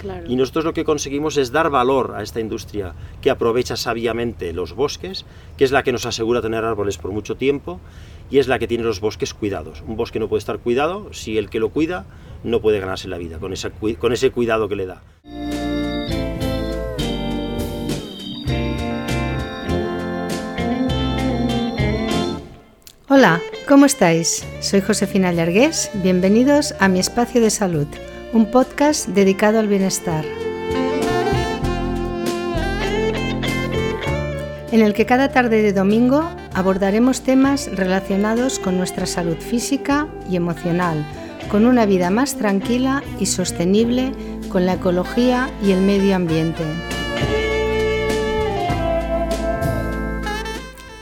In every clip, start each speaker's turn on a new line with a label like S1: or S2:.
S1: Claro.
S2: Y nosotros lo que conseguimos es dar valor a esta industria que aprovecha sabiamente los bosques, que es la que nos asegura tener árboles por mucho tiempo y es la que tiene los bosques cuidados. Un bosque no puede estar cuidado si el que lo cuida no puede ganarse la vida con, esa, con ese cuidado que le da.
S1: Hola, ¿cómo estáis? Soy Josefina Llargués. Bienvenidos a Mi Espacio de Salud, un podcast dedicado al bienestar. En el que cada tarde de domingo abordaremos temas relacionados con nuestra salud física y emocional, con una vida más tranquila y sostenible con la ecología y el medio ambiente.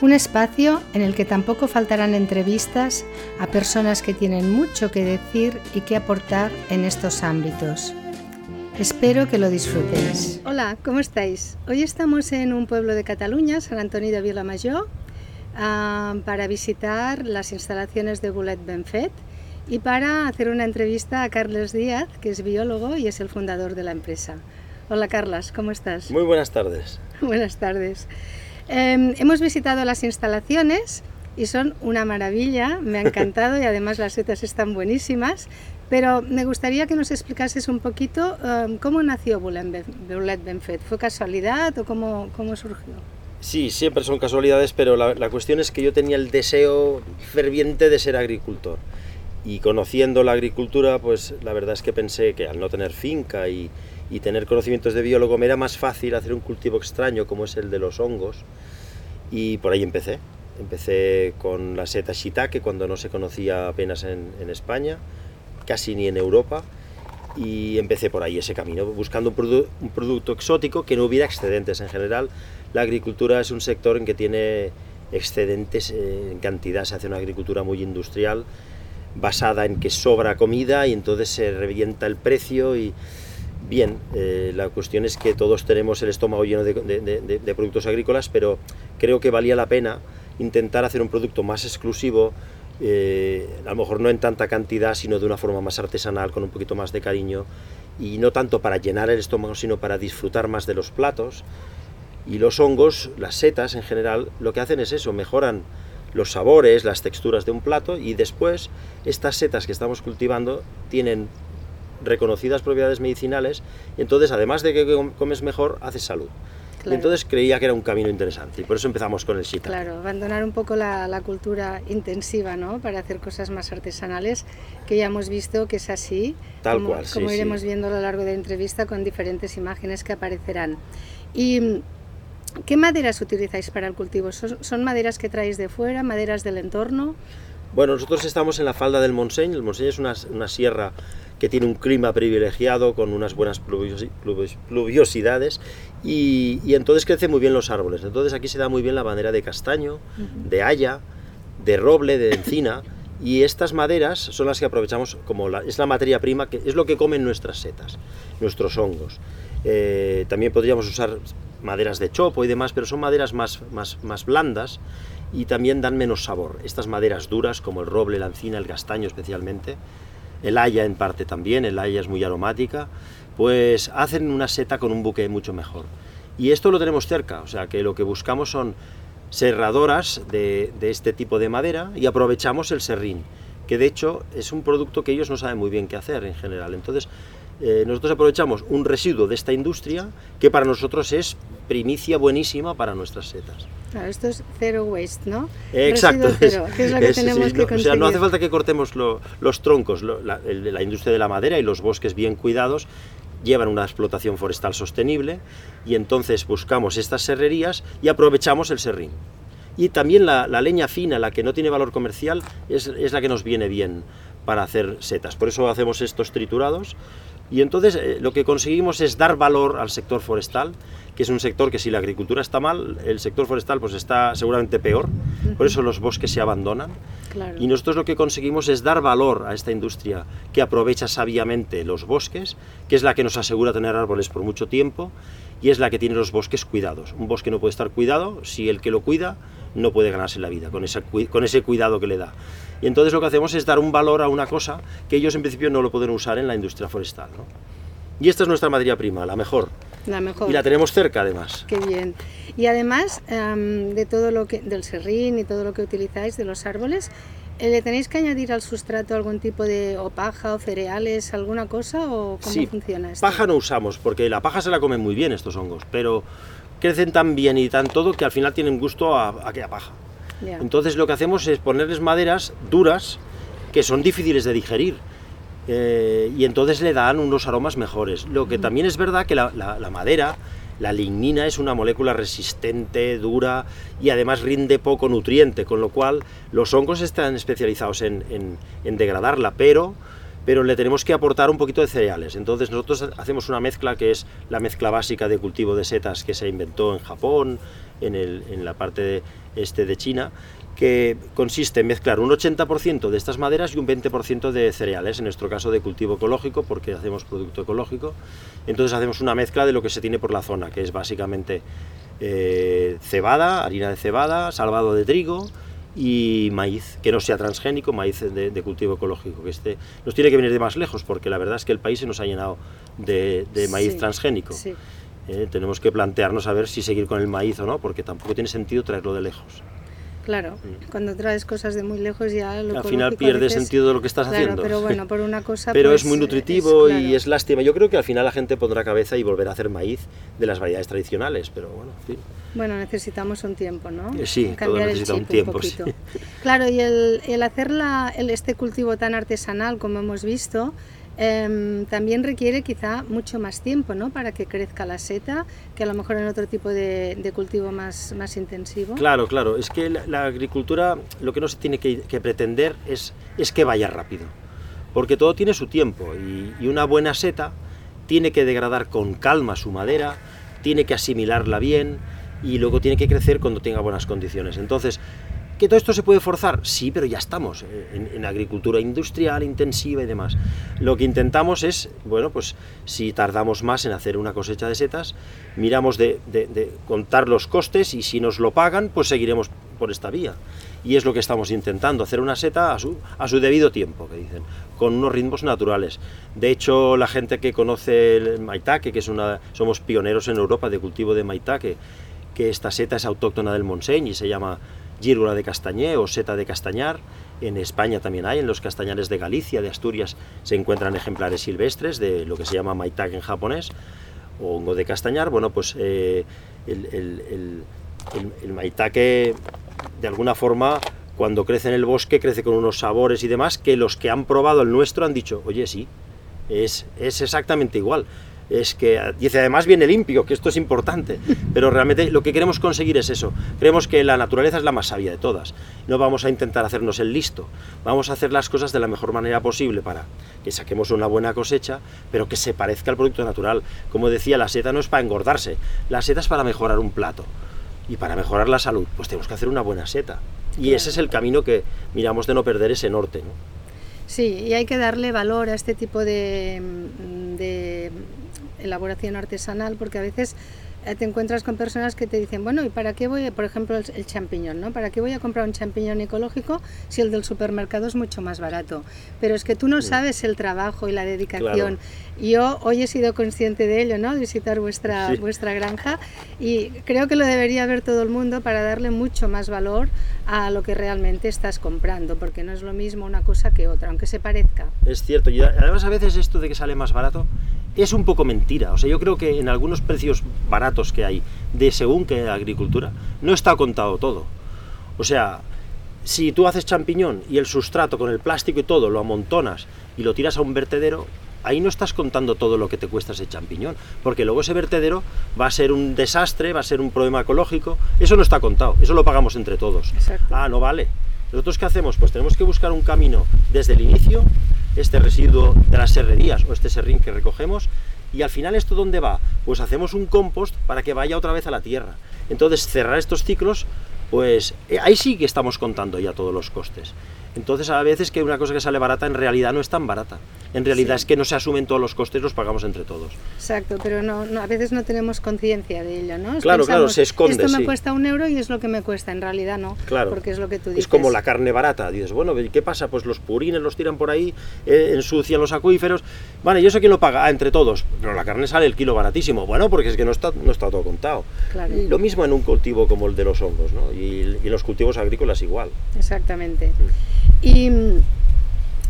S1: Un espacio en el que tampoco faltarán entrevistas a personas que tienen mucho que decir y que aportar en estos ámbitos. Espero que lo disfrutéis. Hola, ¿cómo estáis? Hoy estamos en un pueblo de Cataluña, San Antonio de Vilamajor, ah, para visitar las instalaciones de Bullet Benfet y para hacer una entrevista a Carles Díaz, que es biólogo y es el fundador de la empresa. Hola Carlas, ¿cómo estás?
S2: Muy buenas tardes.
S1: Buenas tardes. Eh, hemos visitado las instalaciones y son una maravilla, me ha encantado y además las setas están buenísimas, pero me gustaría que nos explicases un poquito eh, cómo nació Bullet Bullet Benfet. ¿Fue casualidad o cómo, cómo surgió?
S2: Sí, siempre son casualidades, pero la, la cuestión es que yo tenía el deseo ferviente de ser agricultor. Y conociendo la agricultura, pues la verdad es que pensé que al no tener finca y, y tener conocimientos de biólogo me era más fácil hacer un cultivo extraño como es el de los hongos. Y por ahí empecé. Empecé con la seta shiitake cuando no se conocía apenas en, España, casi ni en Europa. Y empecé por ahí ese camino, buscando un, produ- un producto exótico que no hubiera excedentes en general. La agricultura es un sector en que tiene excedentes en cantidad, se hace una agricultura muy industrial basada en que sobra comida y entonces se revienta el precio bien, eh, la cuestión es que todos tenemos el estómago lleno de, productos agrícolas, pero creo que valía la pena intentar hacer un producto más exclusivo, eh, a lo mejor no en tanta cantidad, sino de una forma más artesanal, con un poquito más de cariño, y no tanto para llenar el estómago, sino para disfrutar más de los platos. Y los hongos, las setas en general, lo que hacen es eso, mejoran los sabores, las texturas de un plato y después estas setas que estamos cultivando tienen reconocidas propiedades medicinales y entonces además de que com- comes mejor, haces salud. Y entonces creía que era un camino interesante y por eso empezamos con el shiitake.
S1: Claro, abandonar un poco la, la cultura intensiva, ¿no? Para hacer cosas más artesanales, que ya hemos visto que es así.
S2: Tal
S1: como,
S2: cual, sí,
S1: Como
S2: sí.
S1: iremos viendo a lo largo de la entrevista con diferentes imágenes que aparecerán. ¿Y qué maderas utilizáis para el cultivo? ¿Son, son maderas que traéis de fuera, maderas del entorno?
S2: Bueno, nosotros estamos en la falda del Montseny. El Montseny es una, una sierra que tiene un clima privilegiado con unas buenas pluviosi- pluvios- pluviosidades y, y entonces crecen muy bien los árboles. Entonces aquí se da muy bien la madera de castaño, de haya, de roble, de encina y estas maderas son las que aprovechamos como la, es la materia prima, que es lo que comen nuestras setas, nuestros hongos. Eh, también podríamos usar maderas de chopo y demás, pero son maderas más, más, más blandas y también dan menos sabor. Estas maderas duras, como el roble, la encina, el castaño especialmente, el haya en parte también, el haya es muy aromática, pues hacen una seta con un buque mucho mejor. Y esto lo tenemos cerca, o sea que lo que buscamos son serradoras de, de este tipo de madera y aprovechamos el serrín, que de hecho es un producto que ellos no saben muy bien qué hacer en general. Entonces, eh, nosotros aprovechamos un residuo de esta industria que para nosotros es primicia buenísima para nuestras setas.
S1: Claro, esto es zero waste, ¿no?
S2: Exacto.
S1: Residuo cero, que es lo que
S2: Es- sí,
S1: tenemos
S2: no,
S1: que
S2: o sea, no hace
S1: conseguir.
S2: falta que cortemos lo- los troncos. lo- la, el- la industria de la madera y los bosques bien cuidados llevan una explotación forestal sostenible y entonces buscamos estas serrerías y aprovechamos el serrín. Y también la, la leña fina, la que no tiene valor comercial, es, es la que nos viene bien para hacer setas. Por eso hacemos estos triturados. Y entonces eh, lo que conseguimos es dar valor al sector forestal, que es un sector que si la agricultura está mal, el sector forestal pues está seguramente peor. Por eso los bosques se abandonan.
S1: Claro.
S2: Y nosotros lo que conseguimos es dar valor a esta industria que aprovecha sabiamente los bosques, que es la que nos asegura tener árboles por mucho tiempo y es la que tiene los bosques cuidados. Un bosque no puede estar cuidado si el que lo cuida no puede ganarse la vida con, esa con ese cuidado que le da. Y entonces lo que hacemos es dar un valor a una cosa que ellos en principio no lo pueden usar en la industria forestal. ¿no? Y esta es nuestra materia prima, la mejor.
S1: La mejor.
S2: Y la tenemos cerca además.
S1: Qué bien. Y además em, de todo lo que del serrín y todo lo que utilizáis de los árboles, eh, ¿le tenéis que añadir al sustrato algún tipo de o paja o cereales, alguna cosa o cómo
S2: sí,
S1: funciona esto?
S2: Paja no usamos porque la paja se la comen muy bien estos hongos, pero crecen tan bien y tan todo que al final tienen gusto a, a aquella paja. Entonces lo que hacemos es ponerles maderas duras que son difíciles de digerir. eh, y entonces le dan unos aromas mejores. Lo que también es verdad que la, la- la madera, la lignina, es una molécula resistente, dura y además rinde poco nutriente, con lo cual los hongos están especializados en, en- en degradarla, pero, pero le tenemos que aportar un poquito de cereales. Entonces nosotros hacemos una mezcla que es la mezcla básica de cultivo de setas que se inventó en Japón, en, el- en la parte este de China, que consiste en mezclar un 80% de estas maderas y un 20% de cereales, en nuestro caso de cultivo ecológico, porque hacemos producto ecológico. Entonces hacemos una mezcla de lo que se tiene por la zona, que es básicamente eh, cebada, harina de cebada, salvado de trigo y maíz, que no sea transgénico, maíz de, de cultivo ecológico, que este nos tiene que venir de más lejos, porque la verdad es que el país se nos ha llenado de, de maíz
S1: Sí,
S2: transgénico.
S1: Sí.
S2: Eh, tenemos que plantearnos a ver si seguir con el maíz o no, porque tampoco tiene sentido traerlo de lejos.
S1: Claro, cuando traes cosas de muy lejos ya lo.
S2: Al final pierde
S1: veces-
S2: sentido de lo que estás
S1: Claro,
S2: haciendo.
S1: pero bueno, por una cosa
S2: Pero
S1: pues,
S2: es muy
S1: eh,
S2: nutritivo
S1: es-
S2: y es lástima. Yo creo que al final la gente pondrá cabeza y volverá a hacer maíz de las variedades tradicionales, pero bueno, en fin.
S1: Bueno, necesitamos un tiempo, ¿no?
S2: Eh, sí, todo necesita un tiempo, sí.
S1: poquito. Claro, y el, el hacer la- el- este cultivo tan artesanal como hemos visto, em, también requiere quizá mucho más tiempo, ¿no? Para que crezca la seta, que a lo mejor en otro tipo de, cultivo más, más intensivo.
S2: Claro, claro. Es que la, agricultura lo que no se tiene que, que pretender es, es que vaya rápido. Porque todo tiene su tiempo y, y una buena seta tiene que degradar con calma su madera, tiene que asimilarla bien y luego tiene que crecer cuando tenga buenas condiciones. Entonces, ¿que todo esto se puede forzar? Sí, pero ya estamos eh, en, en agricultura industrial, intensiva y demás. Lo que intentamos es, bueno, pues si tardamos más en hacer una cosecha de setas, miramos de, de- de contar los costes y si nos lo pagan, pues seguiremos por esta vía. Y es lo que estamos intentando, hacer una seta a su, a su debido tiempo, que dicen, con unos ritmos naturales. De hecho, la gente que conoce el maitake, que es una, somos pioneros en Europa de cultivo de maitake, que esta seta es autóctona del Montseny y se llama gírgula de castañé o seta de castañar. En España también hay, en los castañares de Galicia, de Asturias, se encuentran ejemplares silvestres de lo que se llama maitake en japonés, o hongo de castañar. Bueno, pues eh, el, el- maitake, de alguna forma, cuando crece en el bosque, crece con unos sabores y demás que los que han probado el nuestro han dicho, oye, sí, es, es exactamente igual. Es que dice además viene limpio, que esto es importante, pero realmente lo que queremos conseguir es eso. Creemos que la naturaleza es la más sabia de todas. No vamos a intentar hacernos el listo, vamos a hacer las cosas de la mejor manera posible para que saquemos una buena cosecha, pero que se parezca al producto natural. Como decía, la seta no es para engordarse, la seta es para mejorar un plato. Y para mejorar la salud, pues tenemos que hacer una buena seta. Y ese es el camino que miramos de no perder ese norte. ¿no?
S1: Sí, y hay que darle valor a este tipo de, de elaboración artesanal porque a veces eh, te encuentras con personas que te dicen, bueno, ¿y para qué voy, por ejemplo, el, el champiñón, ¿no? ¿Para qué voy a comprar un champiñón ecológico si el del supermercado es mucho más barato? Pero es que tú no sabes el trabajo y la dedicación. Yo hoy he sido consciente de ello, ¿no? De visitar vuestra,
S2: Sí.
S1: vuestra granja y creo que lo debería ver todo el mundo para darle mucho más valor a lo que realmente estás comprando, porque no es lo mismo una cosa que otra, aunque se parezca.
S2: Es cierto, y además a veces esto de que sale más barato es un poco mentira. O sea, yo creo que en algunos precios baratos que hay de según qué agricultura no está contado todo. O sea, si tú haces champiñón y el sustrato con el plástico y todo lo amontonas y lo tiras a un vertedero, ahí no estás contando todo lo que te cuesta ese champiñón, porque luego ese vertedero va a ser un desastre, va a ser un problema ecológico. Eso no está contado, eso lo pagamos entre todos.
S1: Exacto.
S2: Ah, no vale. ¿Nosotros qué hacemos? Pues tenemos que buscar un camino desde el inicio, este residuo de las serrerías o este serrín que recogemos, y al final esto dónde va? Pues hacemos un compost para que vaya otra vez a la tierra. Entonces cerrar estos ciclos pues eh, ahí sí que estamos contando ya todos los costes. Entonces, a veces que una cosa que sale barata en realidad no es tan barata. En realidad es que no se asumen todos los costes, los pagamos entre todos.
S1: Exacto, pero no, a veces no tenemos conciencia de ello, ¿no?
S2: Claro, claro, se esconde.
S1: Esto me cuesta un euro y es lo que me cuesta, en realidad no.
S2: Claro.
S1: Porque es lo que tú dices.
S2: Es como la carne barata. Dices, bueno, ¿qué pasa? Pues los purines los tiran por ahí, eh, ensucian los acuíferos. Vale, yo sé quién lo paga, ah, entre todos. Pero la carne sale el kilo baratísimo. Bueno, porque es que no está, no está todo contado.
S1: Claro.
S2: Y lo mismo en un cultivo como el de los hongos, ¿no? Y, y los cultivos agrícolas igual.
S1: Exactamente. Y mm,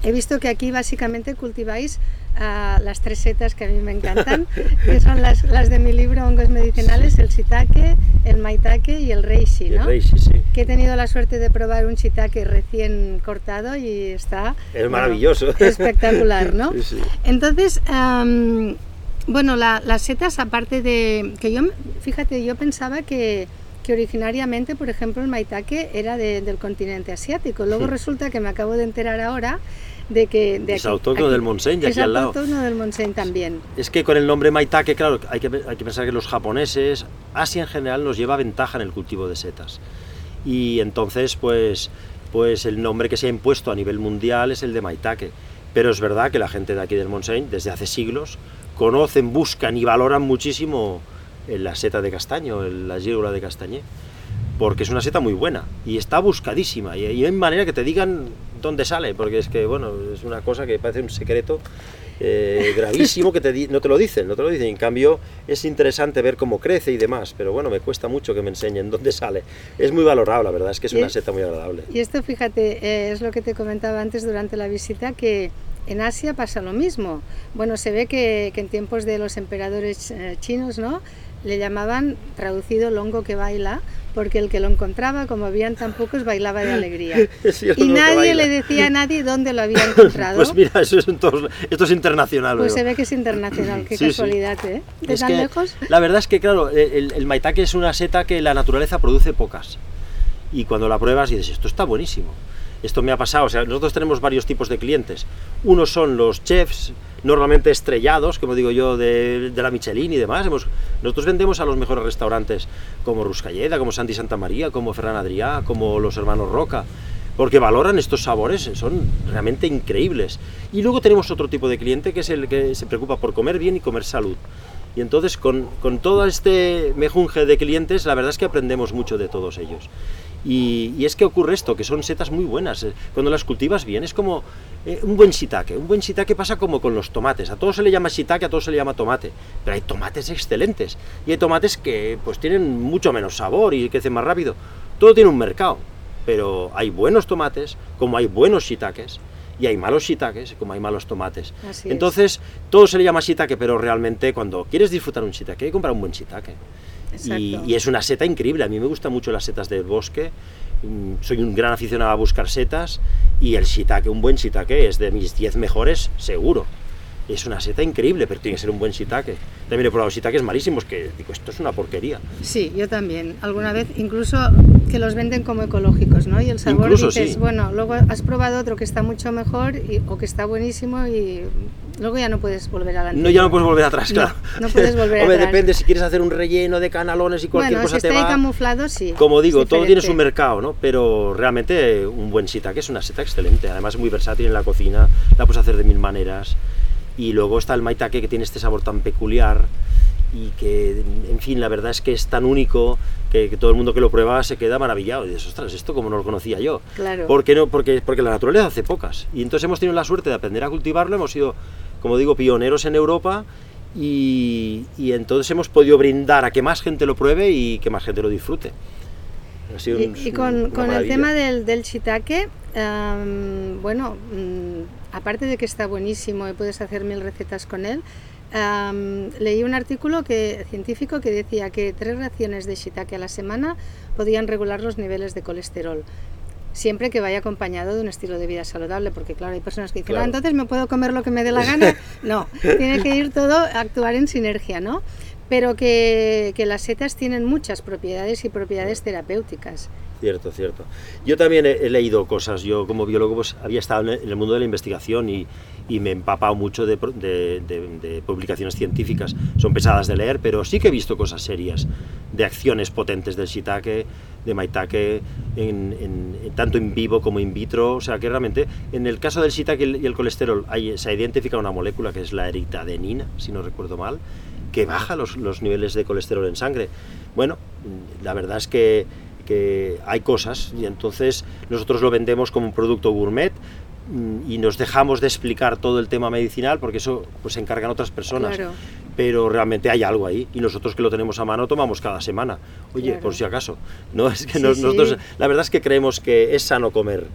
S1: he visto que aquí básicamente cultiváis uh, las tres setas que a mí me encantan, que son las, las, de mi libro Hongos Medicinales, el shiitake, el maitake y el reishi, ¿no?
S2: El reishi, sí.
S1: Que he tenido la suerte de probar un shiitake recién cortado y está...
S2: Es bueno, maravilloso.
S1: Espectacular, ¿no?
S2: Sí, sí.
S1: Entonces... Um, bueno, la, las setas, aparte de que yo, fíjate, yo pensaba que, que originariamente, por ejemplo, el maitake era de, del continente asiático. Luego sí. resulta que me acabo de enterar ahora de que... De
S2: es autóctono del Montseny, al lado.
S1: Es autóctono del Montseny también.
S2: Es que con el nombre maitake, claro, hay que, hay que pensar que los japoneses, Asia en general, nos lleva ventaja en el cultivo de setas. Y entonces, pues, pues el nombre que se ha impuesto a nivel mundial es el de maitake. Pero es verdad que la gente de aquí del Montseny, desde hace siglos, conocen, buscan y valoran muchísimo la seta de castaño, la gírula de castañé, porque es una seta muy buena y está buscadísima y, y hay manera que te digan dónde sale, porque es que, bueno, es una cosa que parece un secreto eh, gravísimo que te no te lo dicen, no te lo dicen. En cambio, es interesante ver cómo crece y demás, pero bueno, me cuesta mucho que me enseñen dónde sale. Es muy valorado, la verdad, es que es una seta muy agradable.
S1: Y esto, fíjate, eh, es lo que te comentaba antes durante la visita, que en Asia pasa lo mismo. Bueno, se ve que, que en tiempos de los emperadores eh, chinos, ¿no? Le llamaban traducido longo que baila, porque el que lo encontraba, como habían tan pocos, bailaba de alegría.
S2: Sí,
S1: y nadie le decía a nadie dónde lo había encontrado.
S2: Pues mira, eso es todos, esto es internacional.
S1: Pues se ve que es internacional, qué
S2: Sí, sí.
S1: casualidad, ¿eh? ¿De
S2: Es
S1: tan
S2: que
S1: lejos?
S2: La verdad es que, claro, el, el maitake es una seta que la naturaleza produce pocas. Y cuando la pruebas dices, esto está buenísimo. Esto me ha pasado, o sea, nosotros tenemos varios tipos de clientes. Unos son los chefs, normalmente estrellados, como digo yo, de, de la Michelin y demás. Hemos, nosotros vendemos a los mejores restaurantes como Ruscalleda, como Santi Santa María, como Ferran Adrià, como los hermanos Roca, porque valoran estos sabores, son realmente increíbles. Y luego tenemos otro tipo de cliente que es el que se preocupa por comer bien y comer salud. Y entonces con, con todo este mejunje de clientes, la verdad es que aprendemos mucho de todos ellos. Y, y, es que ocurre esto, que son setas muy buenas. Cuando las cultivas bien, es como eh, un buen shiitake. Un buen shiitake pasa como con los tomates. A todos se le llama shiitake, a todos se le llama tomate. Pero hay tomates excelentes. Y hay tomates que pues tienen mucho menos sabor y crecen más rápido. Todo tiene un mercado. Pero hay buenos tomates, como hay buenos shiitakes. Y hay malos shiitakes, como hay malos tomates.
S1: Así
S2: Entonces,
S1: es.
S2: todo se le llama shiitake, pero realmente cuando quieres disfrutar un shiitake, hay que comprar un buen shiitake. Y, y, es una seta increíble. A mí me gustan mucho las setas del bosque. Soy un gran aficionado a buscar setas. Y el shiitake, un buen shiitake, es de mis 10 mejores, seguro. Es una seta increíble, pero tiene que ser un buen shiitake. También he probado shiitakes malísimos que digo, esto es una porquería.
S1: Sí, yo también. Alguna vez, incluso que los venden como ecológicos, ¿no? Y el sabor
S2: Incluso,
S1: dices,
S2: sí.
S1: bueno, luego has probado otro que está mucho mejor y, o que está buenísimo y luego ya no puedes volver a la
S2: No, ya no puedes volver atrás, claro.
S1: No, puedes volver
S2: Hombre,
S1: atrás.
S2: depende, si quieres hacer un relleno de canalones y cualquier
S1: bueno,
S2: cosa
S1: si
S2: te
S1: está
S2: va...
S1: camuflado, sí.
S2: Como digo, todo tiene su mercado, ¿no? Pero realmente un buen shiitake es una seta excelente. Además es muy versátil en la cocina, la puedes hacer de mil maneras. Y luego está el maitake que tiene este sabor tan peculiar y que, en fin, la verdad es que es tan único que, que todo el mundo que lo prueba se queda maravillado. Y dices, ostras, esto como no lo conocía yo.
S1: Claro.
S2: ¿Por qué no? Porque, porque la naturaleza hace pocas. Y entonces hemos tenido la suerte de aprender a cultivarlo, hemos sido, como digo, pioneros en Europa y, y entonces hemos podido brindar a que más gente lo pruebe y que más gente lo disfrute. Ha sido
S1: Y,
S2: un-
S1: y con, el tema del, del shiitake, am, bueno, mm, aparte de que está buenísimo y puedes hacer mil recetas con él, am, leí un artículo que, científico que decía que tres raciones de shiitake a la semana podían regular los niveles de colesterol. Siempre que vaya acompañado de un estilo de vida saludable, porque claro, hay personas que dicen,
S2: Claro.
S1: ah, entonces me puedo comer lo que me dé la gana. No, tiene que ir todo a actuar en sinergia, ¿no? Pero que, que las setas tienen muchas propiedades y propiedades terapéuticas.
S2: Cierto, cierto. Yo también he, leído cosas, yo como biólogo pues, había estado en el mundo de la investigación y, y me he empapado mucho de, de, publicaciones científicas. Son pesadas de leer, pero sí que he visto cosas serias, de acciones potentes del shiitake, de maitake, en, tanto en vivo como in vitro. O sea que realmente, en el caso del shiitake y el, colesterol, hay, se ha identificado una molécula que es la eritadenina, si no recuerdo mal, que baja los, los niveles de colesterol en sangre. Bueno, la verdad es que que hay cosas y entonces nosotros lo vendemos como un producto gourmet mm, y nos dejamos de explicar todo el tema medicinal porque eso pues se encargan otras personas. Pero realmente hay algo ahí y nosotros que lo tenemos a mano tomamos cada semana. Oye, por si acaso. No es que nosotros la verdad es que creemos que es sano comer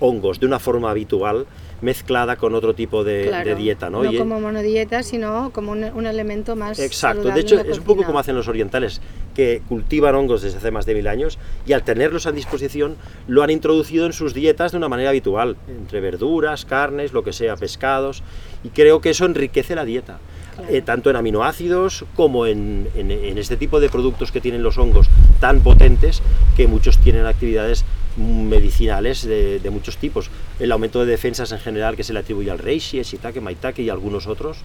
S2: hongos de una forma habitual mezclada con otro tipo de, dieta, ¿no?
S1: No como monodieta, sino como un, elemento más
S2: Exacto, de hecho es un poco como hacen los orientales, que cultivan hongos desde hace más de mil años y al tenerlos a disposición lo han introducido en sus dietas de una manera habitual, entre verduras, carnes, lo que sea, pescados, y creo que eso enriquece la dieta. Eh, tanto en aminoácidos como en, este tipo de productos que tienen los hongos tan potentes que muchos tienen actividades medicinales de, muchos tipos. El aumento de defensas en general que se le atribuye al reishi, shiitake, maitake y algunos otros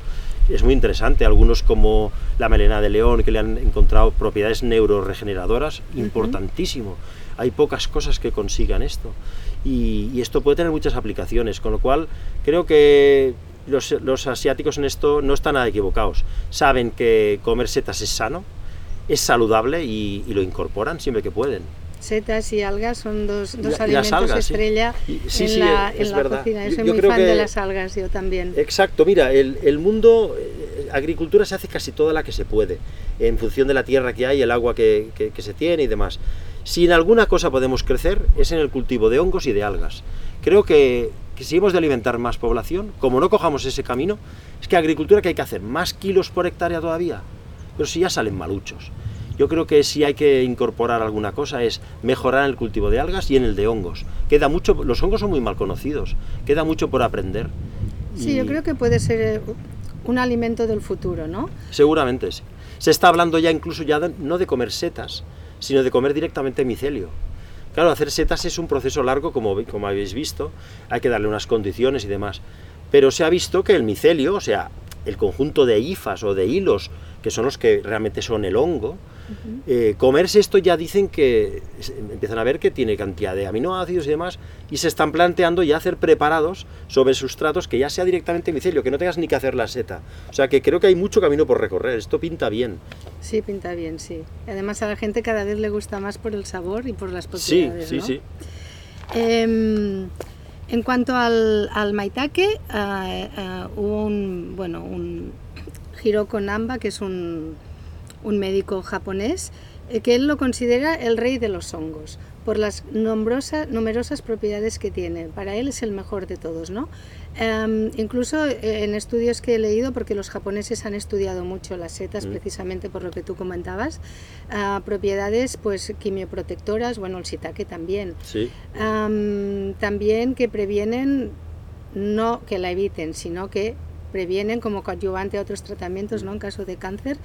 S2: es muy interesante. Algunos como la melena de león que le han encontrado propiedades neuroregeneradoras, importantísimo. Hay pocas cosas que consigan esto. y esto puede tener muchas aplicaciones, con lo cual creo que los, asiáticos en esto no están nada equivocados. Saben que comer setas es sano, es saludable y, lo incorporan siempre que pueden.
S1: Setas y algas son dos, dos alimentos estrella en la, en la cocina. Yo soy muy fan de las algas, yo también.
S2: Exacto, mira, el, el mundo, eh, agricultura se hace casi toda la que se puede, en función de la tierra que hay, el agua que, que, que se tiene y demás. Si en alguna cosa podemos crecer, es en el cultivo de hongos y de algas. Creo que que si hemos de alimentar más población, como no cojamos ese camino, es que agricultura que hay que hacer más kilos por hectárea todavía, pero si ya salen maluchos. Yo creo que si hay que incorporar alguna cosa es mejorar el cultivo de algas y en el de hongos. Queda mucho, los hongos son muy mal conocidos, queda mucho por aprender.
S1: Sí, yo creo que puede ser eh, un alimento del futuro, ¿no?
S2: Seguramente sí. Se está hablando ya incluso ya no de comer setas, sino de comer directamente micelio. Claro, hacer setas es un proceso largo, como, como habéis visto, hay que darle unas condiciones y demás. Pero se ha visto que el micelio, o sea, el conjunto de hifas o de hilos, que son los que realmente son el hongo, eh, comerse esto ya dicen que empiezan a ver que tiene cantidad de aminoácidos y demás, y se están planteando ya hacer preparados sobre sustratos que ya sea directamente micelio, que no tengas ni que hacer la seta. O sea que creo que hay mucho camino por recorrer, esto pinta bien.
S1: Sí, pinta bien, sí. Además a la gente cada vez le gusta más por el sabor y por las.
S2: Sí, sí, sí.
S1: Em, en cuanto al, al maitake, eh, eh, hubo un, bueno, un Hiroko Namba, que es un un médico japonés, eh, que él lo considera el rey de los hongos por las numerosas propiedades que tiene. Para él es el mejor de todos, ¿no? Em, incluso eh, en estudios que he leído, porque los japoneses han estudiado mucho las setas, mm. precisamente por lo que tú comentabas, propiedades pues quimioprotectoras, bueno, el shiitake también.
S2: Sí.
S1: también que previenen, no que la eviten, sino que previenen como coadyuvante a otros tratamientos, ¿no? En caso de cáncer,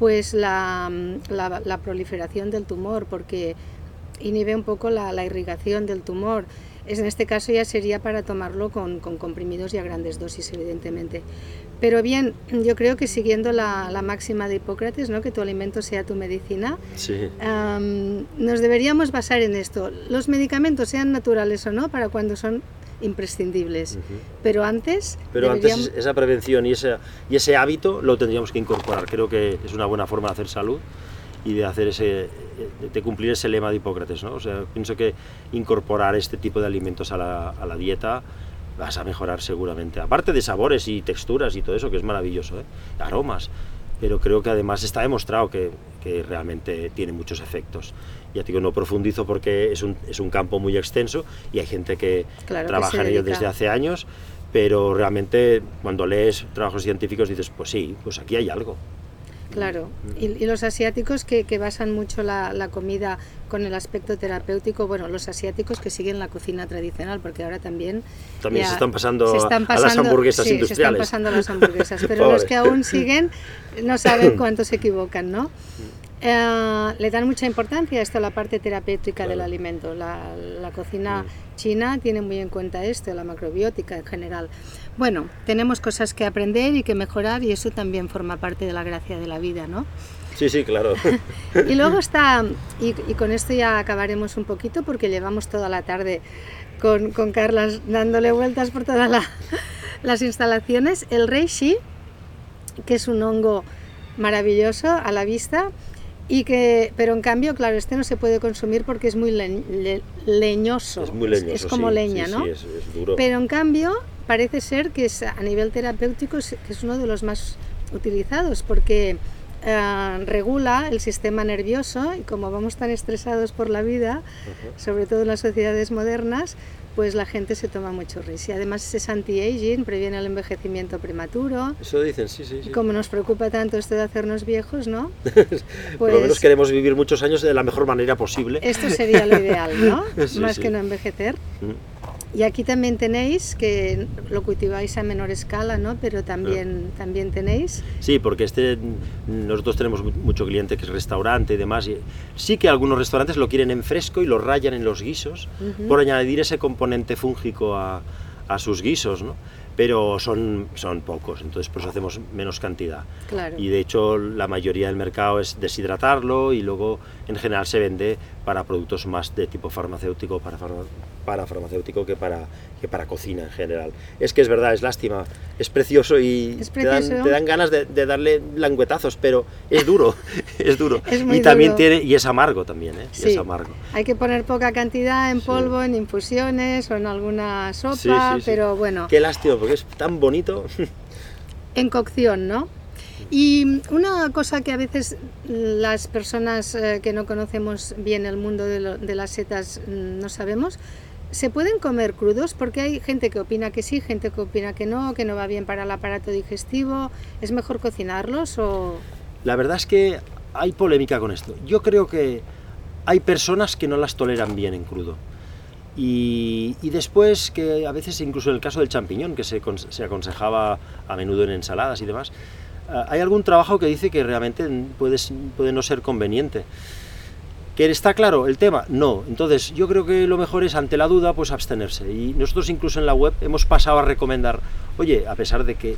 S1: pues la, la, proliferación del tumor, porque inhibe un poco la, la, irrigación del tumor. Es, en este caso ya sería para tomarlo con, con, comprimidos y a grandes dosis, evidentemente. Pero bien, yo creo que siguiendo la, la máxima de Hipócrates, ¿no? que tu alimento sea tu medicina, nos deberíamos basar en esto. Los medicamentos, sean naturales o no, para cuando son imprescindibles. Pero antes...
S2: Pero antes esa prevención y ese, y ese hábito lo tendríamos que incorporar. Creo que es una buena forma de hacer salud y de hacer ese de cumplir ese lema de Hipócrates, ¿no? O sea, pienso que incorporar este tipo de alimentos a la, a la dieta vas a mejorar seguramente. Aparte de sabores y texturas y todo eso, que es maravilloso, ¿eh? aromas pero creo que además está demostrado que, que realmente tiene muchos efectos. Ya digo, no profundizo porque es un, es un campo muy extenso y hay gente que trabaja en ello desde hace años, pero realmente cuando lees trabajos científicos dices, pues sí, pues aquí hay algo.
S1: Claro, y, los asiáticos que, que basan mucho la, la, comida con el aspecto terapéutico, bueno, los asiáticos que siguen la cocina tradicional, porque ahora también...
S2: También se, están pasando a las hamburguesas
S1: sí,
S2: industriales.
S1: se están pasando a las hamburguesas, pero los que aún siguen no saben cuánto se equivocan, ¿no? Eh, le dan mucha importancia a esto, a la parte terapéutica del alimento. La, cocina mm. china tiene muy en cuenta esto, la macrobiótica en general. Bueno, tenemos cosas que aprender y que mejorar y eso también forma parte de la gracia de la vida, ¿no?
S2: Sí, sí, claro.
S1: y luego está, y, con esto ya acabaremos un poquito porque llevamos toda la tarde con, con Carlas dándole vueltas por todas las instalaciones, el reishi, que es un hongo maravilloso a la vista, y que, pero en cambio, claro, este no se puede consumir porque es muy leñoso.
S2: Es muy leñoso.
S1: Es como leña,
S2: ¿no?
S1: Sí,
S2: es, es, duro.
S1: Pero en cambio, parece ser que es, a nivel terapéutico es, que es uno de los más utilizados porque eh, regula el sistema nervioso y como vamos tan estresados por la vida, sobre todo en las sociedades modernas, pues la gente se toma mucho risa. Y además es anti-aging, previene el envejecimiento prematuro.
S2: Eso dicen, sí, sí, sí.
S1: Como nos preocupa tanto esto de hacernos viejos, ¿no?
S2: Pues, Por lo menos pues queremos vivir muchos años de la mejor manera posible.
S1: Esto sería lo ideal, ¿no? Más que no envejecer. Mm. Y aquí también tenéis, que lo cultiváis a menor escala, ¿no? Pero también, también tenéis.
S2: Sí, porque este, nosotros tenemos mucho cliente que es restaurante y demás. Y sí que algunos restaurantes lo quieren en fresco y lo rayan en los guisos por añadir ese componente fúngico a, a sus guisos, ¿no? pero son, son pocos, entonces pues hacemos menos cantidad.
S1: Claro.
S2: Y de hecho la mayoría del mercado es deshidratarlo y luego en general se vende para productos más de tipo farmacéutico, para, para farmacéutico que para, que para cocina en general. Es que es verdad, es lástima, es precioso y Te, dan, ganas de, darle languetazos, pero es duro, es duro. y también tiene, y es amargo también, ¿eh? es amargo.
S1: Hay que poner poca cantidad en polvo, en infusiones o en alguna sopa, pero bueno.
S2: Qué lástima, porque es tan bonito.
S1: En cocción, ¿no? Y una cosa que a veces las personas eh, que no conocemos bien el mundo de, de las setas mm, no sabemos, ¿Se pueden comer crudos? Porque hay gente que opina que sí, gente que opina que no, que no va bien para el aparato digestivo. ¿Es mejor cocinarlos o...?
S2: La verdad es que hay polémica con esto. Yo creo que hay personas que no las toleran bien en crudo. Y, después que a veces, incluso en el caso del champiñón, que se, se aconsejaba a menudo en ensaladas y demás, eh, hay algún trabajo que dice que realmente puede no ser conveniente. ¿Que está claro el tema? No. Entonces, yo creo que lo mejor es, ante la duda, pues abstenerse. Y nosotros incluso en la web hemos pasado a recomendar, oye, a pesar de que,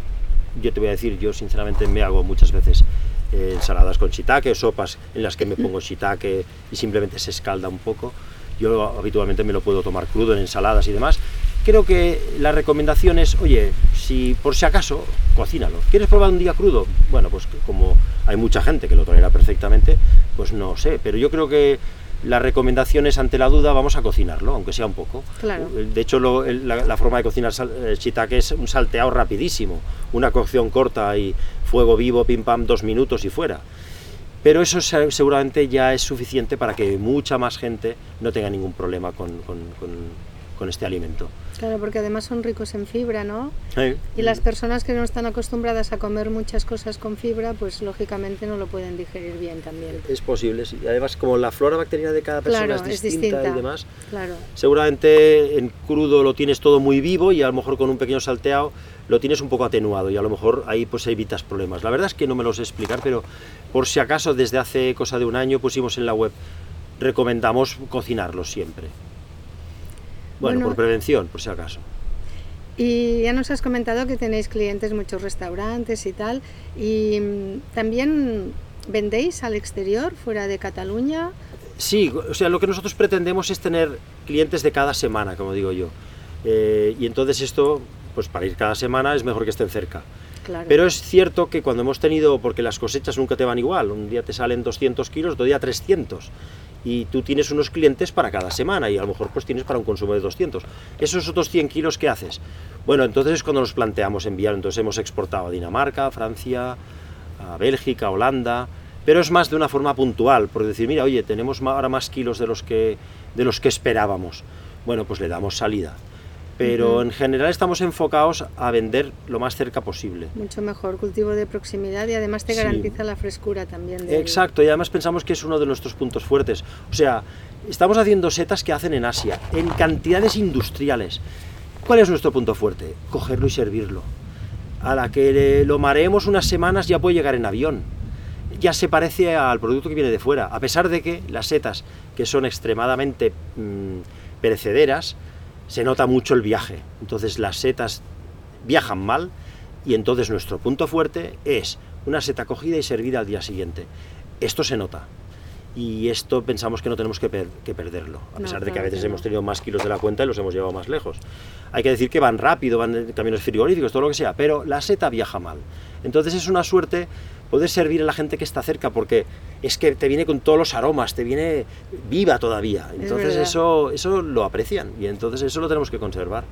S2: yo te voy a decir, yo sinceramente me hago muchas veces eh, ensaladas con shiitake, sopas en las que me pongo shiitake y simplemente se escalda un poco. Yo habitualmente me lo puedo tomar crudo en ensaladas y demás. Creo que la recomendación es, oye, si por si acaso, cocínalo. ¿Quieres probar un día crudo? Bueno, pues como hay mucha gente que lo tolera perfectamente, pues no sé, pero yo creo que la recomendación es ante la duda vamos a cocinarlo, aunque sea un poco.
S1: Claro.
S2: De hecho, la, forma de cocinar el shiitake es un salteado rapidísimo, una cocción corta y fuego vivo, pim pam, dos minutos y fuera. Pero eso seguramente ya es suficiente para que mucha más gente no tenga ningún problema con con este alimento.
S1: Claro, porque además son ricos en fibra, ¿no? Y las personas que no están acostumbradas a comer muchas cosas con fibra, pues lógicamente no lo pueden digerir bien también.
S2: Es posible, sí. Además, como la flora bacteriana de cada persona es, distinta y demás,
S1: claro.
S2: seguramente en crudo lo tienes todo muy vivo y a lo mejor con un pequeño salteado lo tienes un poco atenuado y a lo mejor ahí pues evitas problemas. La verdad es que no me lo sé explicar, pero por si acaso desde hace cosa de un año pusimos en la web recomendamos cocinarlo siempre. Bueno, por prevención, por si acaso.
S1: Y ya nos has comentado que tenéis clientes, muchos restaurantes y tal, y mm, también vendéis al exterior, fuera de Cataluña.
S2: Sí, o sea, lo que nosotros pretendemos es tener clientes de cada semana, como digo yo. Eh, y entonces esto, pues para ir cada semana es mejor que estén cerca.
S1: Claro.
S2: Pero es cierto que cuando hemos tenido, porque las cosechas nunca te van igual, un día te salen 200 kilos, otro día 300 y tú tienes unos clientes para cada semana y a lo mejor pues tienes para un consumo de 200. Esos otros 100 kilos, ¿qué haces? Bueno, entonces es cuando nos planteamos enviar, entonces hemos exportado a Dinamarca, a Francia, a Bélgica, a Holanda, pero es más de una forma puntual, por decir, mira, oye, tenemos ahora más kilos de los que, de los que esperábamos. Bueno, pues le damos salida pero en general estamos enfocados a vender lo más cerca posible.
S1: Mucho mejor, cultivo de proximidad y además te garantiza la frescura también.
S2: Exacto, y además pensamos que es uno de nuestros puntos fuertes. O sea, estamos haciendo setas que hacen en Asia, en cantidades industriales. ¿Cuál es nuestro punto fuerte? Cogerlo y servirlo. A la que lo mareemos unas semanas ya puede llegar en avión. ya se parece al producto que viene de fuera, a pesar de que las setas, que son extremadamente mm, perecederas, se nota mucho el viaje. Entonces las setas viajan mal y entonces nuestro punto fuerte es una seta cogida y servida al día siguiente. Esto se nota y esto pensamos que no tenemos que, perderlo, a pesar de que a veces hemos tenido más kilos de la cuenta y los hemos llevado más lejos. Hay que decir que van rápido, van en camiones frigoríficos, todo lo que sea, pero la seta viaja mal. Entonces es una suerte poder servir a la gente que está cerca, porque es que te viene con todos los aromas, te viene viva todavía. Entonces eso, eso lo aprecian y entonces eso lo tenemos que conservar.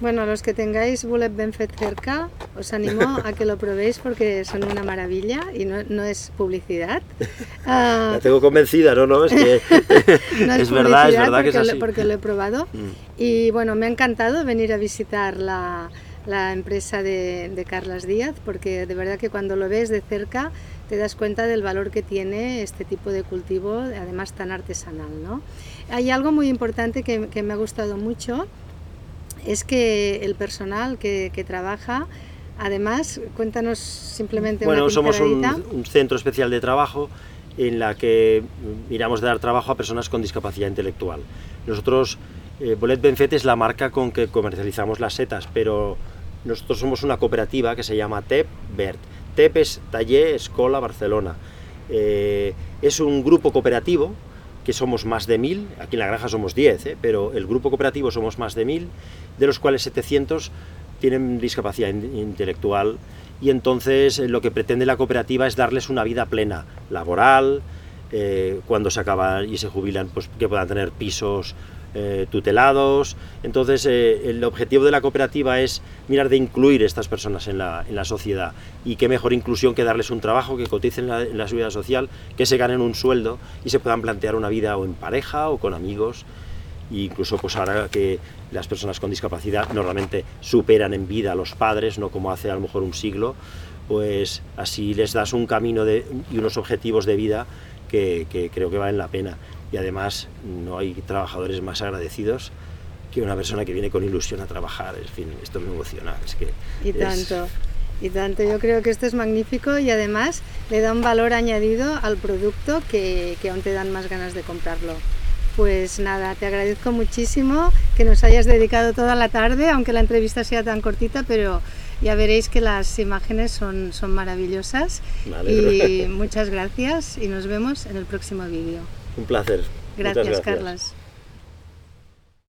S1: Bueno, los que tengáis Bullet Benfet cerca, os animo a que lo probéis porque son una maravilla y no, es publicidad.
S2: La tengo convencida, ¿no? no es que es, verdad, es verdad
S1: que
S2: es así.
S1: porque lo he probado. Mm. Y bueno, me ha encantado venir a visitar la, la empresa de, de Carlas Díaz porque de verdad que cuando lo ves de cerca te das cuenta del valor que tiene este tipo de cultivo, además tan artesanal. ¿no? Hay algo muy importante que, que me ha gustado mucho es que el personal que, trabaja, además, cuéntanos simplemente
S2: bueno, somos un, centro especial de trabajo en la que miramos de dar trabajo a personas con discapacidad intelectual. Nosotros, eh, Bolet Benfet es la marca con que comercializamos las setas, pero nosotros somos una cooperativa que se llama TEP Bert. TEP es Taller Escola Barcelona. Eh, es un grupo cooperativo que somos más de mil, aquí en la granja somos 10, ¿eh? pero el grupo cooperativo somos más de mil, de los cuales 700 tienen discapacidad intelectual y entonces eh, lo que pretende la cooperativa es darles una vida plena, laboral, cuando se acaban y se jubilan, pues que puedan tener pisos eh, tutelados. Entonces, eh, el objetivo de la cooperativa es mirar de incluir estas personas en la, en la sociedad. Y qué mejor inclusión que darles un trabajo, que coticen en la, seguridad social, que se ganen un sueldo y se puedan plantear una vida o en pareja o con amigos. E incluso pues ahora que las personas con discapacidad normalmente superan en vida a los padres, no como hace a lo mejor un siglo, pues así les das un camino y unos objetivos de vida que, que creo que valen la pena y además no hay trabajadores más agradecidos que una persona que viene con ilusión a trabajar. En fin, esto me emociona. Es que
S1: y tanto. Y tanto, yo creo que esto es magnífico y además le da un valor añadido al producto que, que aún te dan más ganas de comprarlo. Pues nada, te agradezco muchísimo que nos hayas dedicado toda la tarde, aunque la entrevista sea tan cortita, pero ya veréis que las imágenes son, son maravillosas. Y muchas gracias y nos vemos en el próximo vídeo.
S2: Un placer.
S1: Gracias, gracias. Carlas.